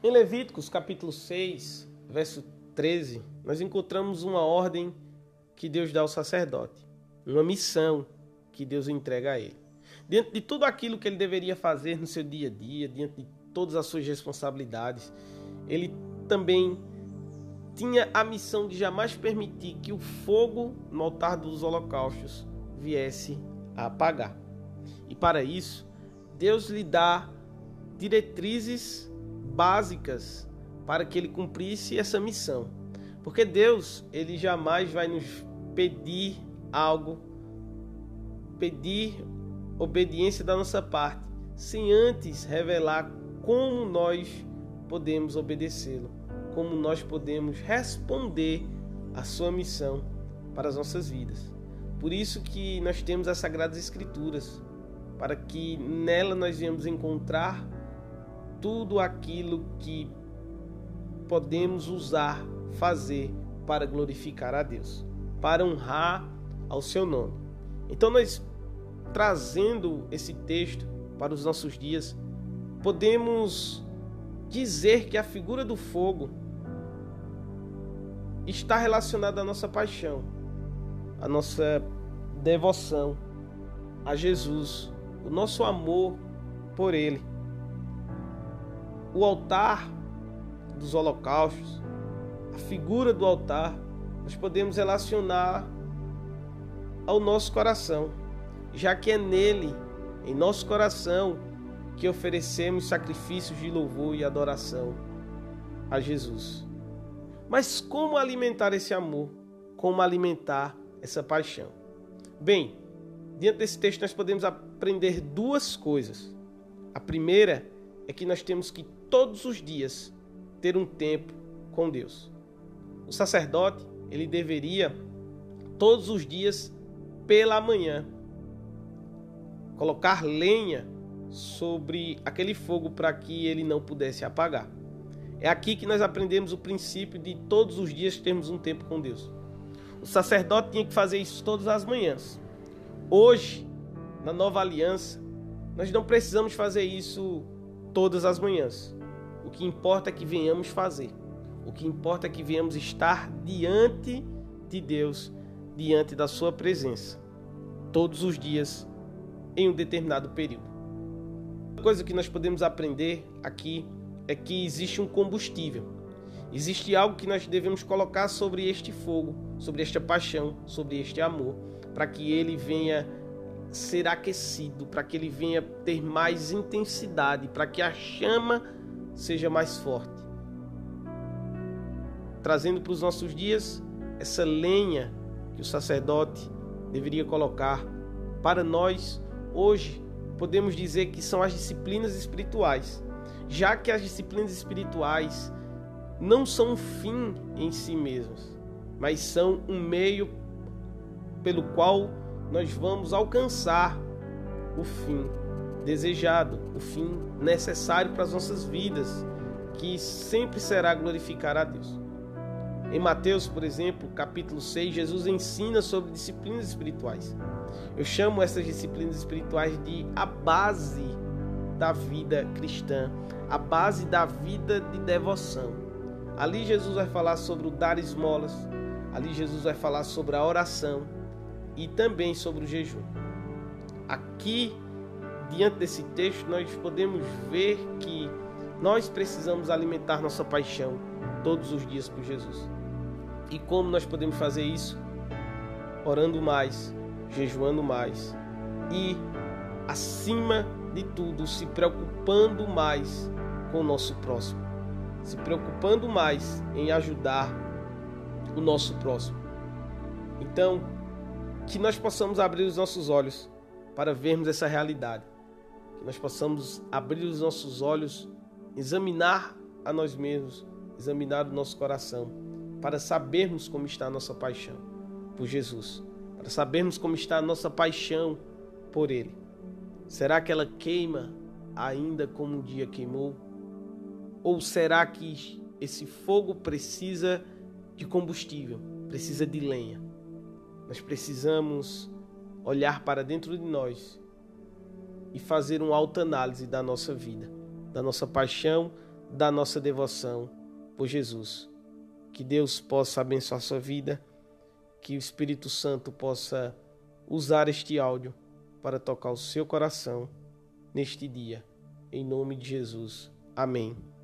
Em Levíticos, capítulo 6, verso 13, nós encontramos uma ordem que Deus dá ao sacerdote, uma missão que Deus entrega a ele. Diante de tudo aquilo que ele deveria fazer no seu dia a dia, diante de todas as suas responsabilidades, ele também tinha a missão de jamais permitir que o fogo no altar dos holocaustos viesse a apagar. E para isso, Deus lhe dá diretrizes básicas para que ele cumprisse essa missão. Porque Deus, ele jamais vai nos pedir algo, pedir obediência da nossa parte, sem antes revelar como nós podemos obedecê-lo, como nós podemos responder à sua missão para as nossas vidas. Por isso que nós temos as sagradas escrituras, para que nela nós venhamos encontrar tudo aquilo que podemos usar, fazer para glorificar a Deus, para honrar ao seu nome. Então nós trazendo esse texto para os nossos dias, podemos dizer que a figura do fogo está relacionada à nossa paixão, à nossa devoção a Jesus, o nosso amor por Ele o altar dos holocaustos, a figura do altar, nós podemos relacionar ao nosso coração, já que é nele, em nosso coração, que oferecemos sacrifícios de louvor e adoração a Jesus. Mas como alimentar esse amor? Como alimentar essa paixão? Bem, diante desse texto nós podemos aprender duas coisas. A primeira é que nós temos que todos os dias ter um tempo com Deus. O sacerdote, ele deveria todos os dias pela manhã colocar lenha sobre aquele fogo para que ele não pudesse apagar. É aqui que nós aprendemos o princípio de todos os dias termos um tempo com Deus. O sacerdote tinha que fazer isso todas as manhãs. Hoje, na nova aliança, nós não precisamos fazer isso todas as manhãs. O que importa é que venhamos fazer. O que importa é que venhamos estar diante de Deus, diante da Sua presença, todos os dias, em um determinado período. Uma coisa que nós podemos aprender aqui é que existe um combustível. Existe algo que nós devemos colocar sobre este fogo, sobre esta paixão, sobre este amor, para que ele venha ser aquecido, para que ele venha ter mais intensidade, para que a chama seja mais forte. Trazendo para os nossos dias essa lenha que o sacerdote deveria colocar para nós hoje, podemos dizer que são as disciplinas espirituais, já que as disciplinas espirituais não são um fim em si mesmas, mas são um meio pelo qual nós vamos alcançar o fim desejado, o fim necessário para as nossas vidas, que sempre será glorificar a Deus. Em Mateus, por exemplo, capítulo 6, Jesus ensina sobre disciplinas espirituais. Eu chamo essas disciplinas espirituais de a base da vida cristã, a base da vida de devoção. Ali Jesus vai falar sobre o dar esmolas, ali Jesus vai falar sobre a oração e também sobre o jejum. Aqui diante desse texto, nós podemos ver que nós precisamos alimentar nossa paixão todos os dias por Jesus. E como nós podemos fazer isso? Orando mais, jejuando mais e, acima de tudo, se preocupando mais com o nosso próximo, se preocupando mais em ajudar o nosso próximo. Então, que nós possamos abrir os nossos olhos para vermos essa realidade que nós possamos abrir os nossos olhos, examinar a nós mesmos, examinar o nosso coração, para sabermos como está a nossa paixão por Jesus, para sabermos como está a nossa paixão por Ele. Será que ela queima ainda como um dia queimou? Ou será que esse fogo precisa de combustível, precisa de lenha? Nós precisamos olhar para dentro de nós e fazer uma autoanálise da nossa vida, da nossa paixão, da nossa devoção por Jesus. Que Deus possa abençoar sua vida, que o Espírito Santo possa usar este áudio para tocar o seu coração neste dia. Em nome de Jesus. Amém.